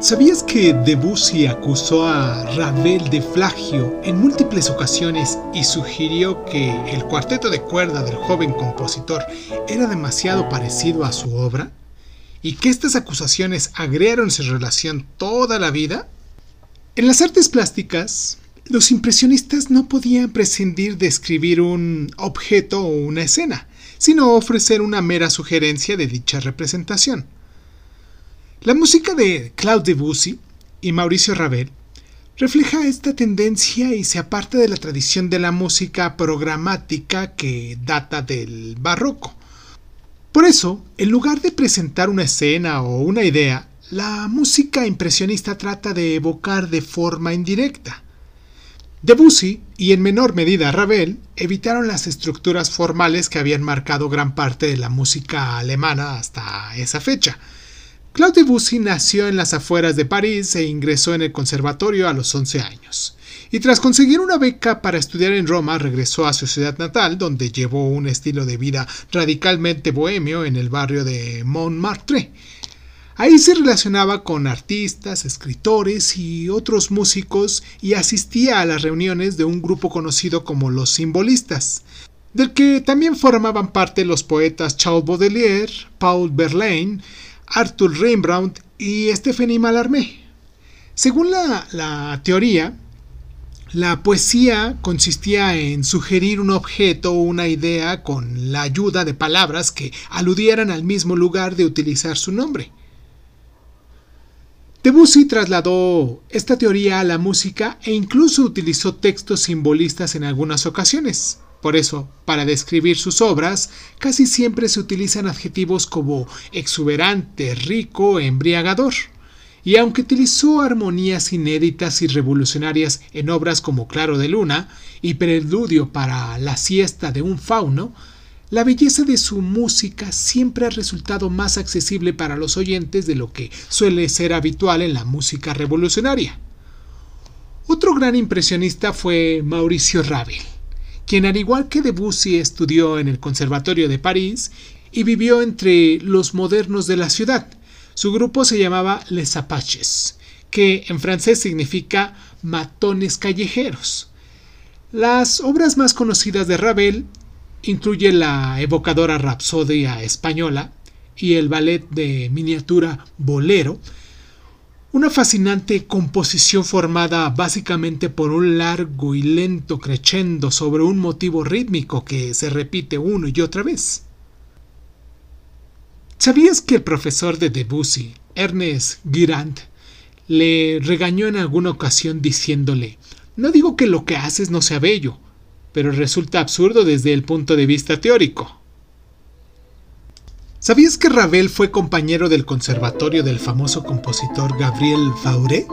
¿Sabías que Debussy acusó a Ravel de plagio en múltiples ocasiones y sugirió que el cuarteto de cuerda del joven compositor era demasiado parecido a su obra? ¿Y que estas acusaciones agriaron su relación toda la vida? En las artes plásticas, los impresionistas no podían prescindir de escribir un objeto o una escena, sino ofrecer una mera sugerencia de dicha representación. La música de Claude Debussy y Mauricio Ravel refleja esta tendencia y se aparta de la tradición de la música programática que data del barroco. Por eso, en lugar de presentar una escena o una idea, la música impresionista trata de evocar de forma indirecta. Debussy, y en menor medida Ravel, evitaron las estructuras formales que habían marcado gran parte de la música alemana hasta esa fecha, Claude Debussy nació en las afueras de París e ingresó en el conservatorio a los 11 años. Y tras conseguir una beca para estudiar en Roma, regresó a su ciudad natal, donde llevó un estilo de vida radicalmente bohemio en el barrio de Montmartre. Ahí se relacionaba con artistas, escritores y otros músicos y asistía a las reuniones de un grupo conocido como los simbolistas, del que también formaban parte los poetas Charles Baudelaire, Paul Verlaine, Arthur Rembrandt y Stephanie Mallarmé. Según la, teoría, la poesía consistía en sugerir un objeto o una idea con la ayuda de palabras que aludieran al mismo lugar de utilizar su nombre. Debussy trasladó esta teoría a la música e incluso utilizó textos simbolistas en algunas ocasiones. Por eso, para describir sus obras, casi siempre se utilizan adjetivos como exuberante, rico, embriagador. Y aunque utilizó armonías inéditas y revolucionarias en obras como Claro de Luna y Preludio para la siesta de un fauno, la belleza de su música siempre ha resultado más accesible para los oyentes de lo que suele ser habitual en la música revolucionaria. Otro gran impresionista fue Mauricio Ravel quien al igual que Debussy estudió en el Conservatorio de París y vivió entre los modernos de la ciudad. Su grupo se llamaba Les Apaches, que en francés significa matones callejeros. Las obras más conocidas de Ravel incluyen la evocadora Rapsodia española y el ballet de miniatura Bolero, una fascinante composición formada básicamente por un largo y lento crescendo sobre un motivo rítmico que se repite una y otra vez. ¿Sabías que el profesor de Debussy, Ernest Girand, le regañó en alguna ocasión diciéndole No digo que lo que haces no sea bello, pero resulta absurdo desde el punto de vista teórico. ¿Sabías que Ravel fue compañero del conservatorio del famoso compositor Gabriel Fauré?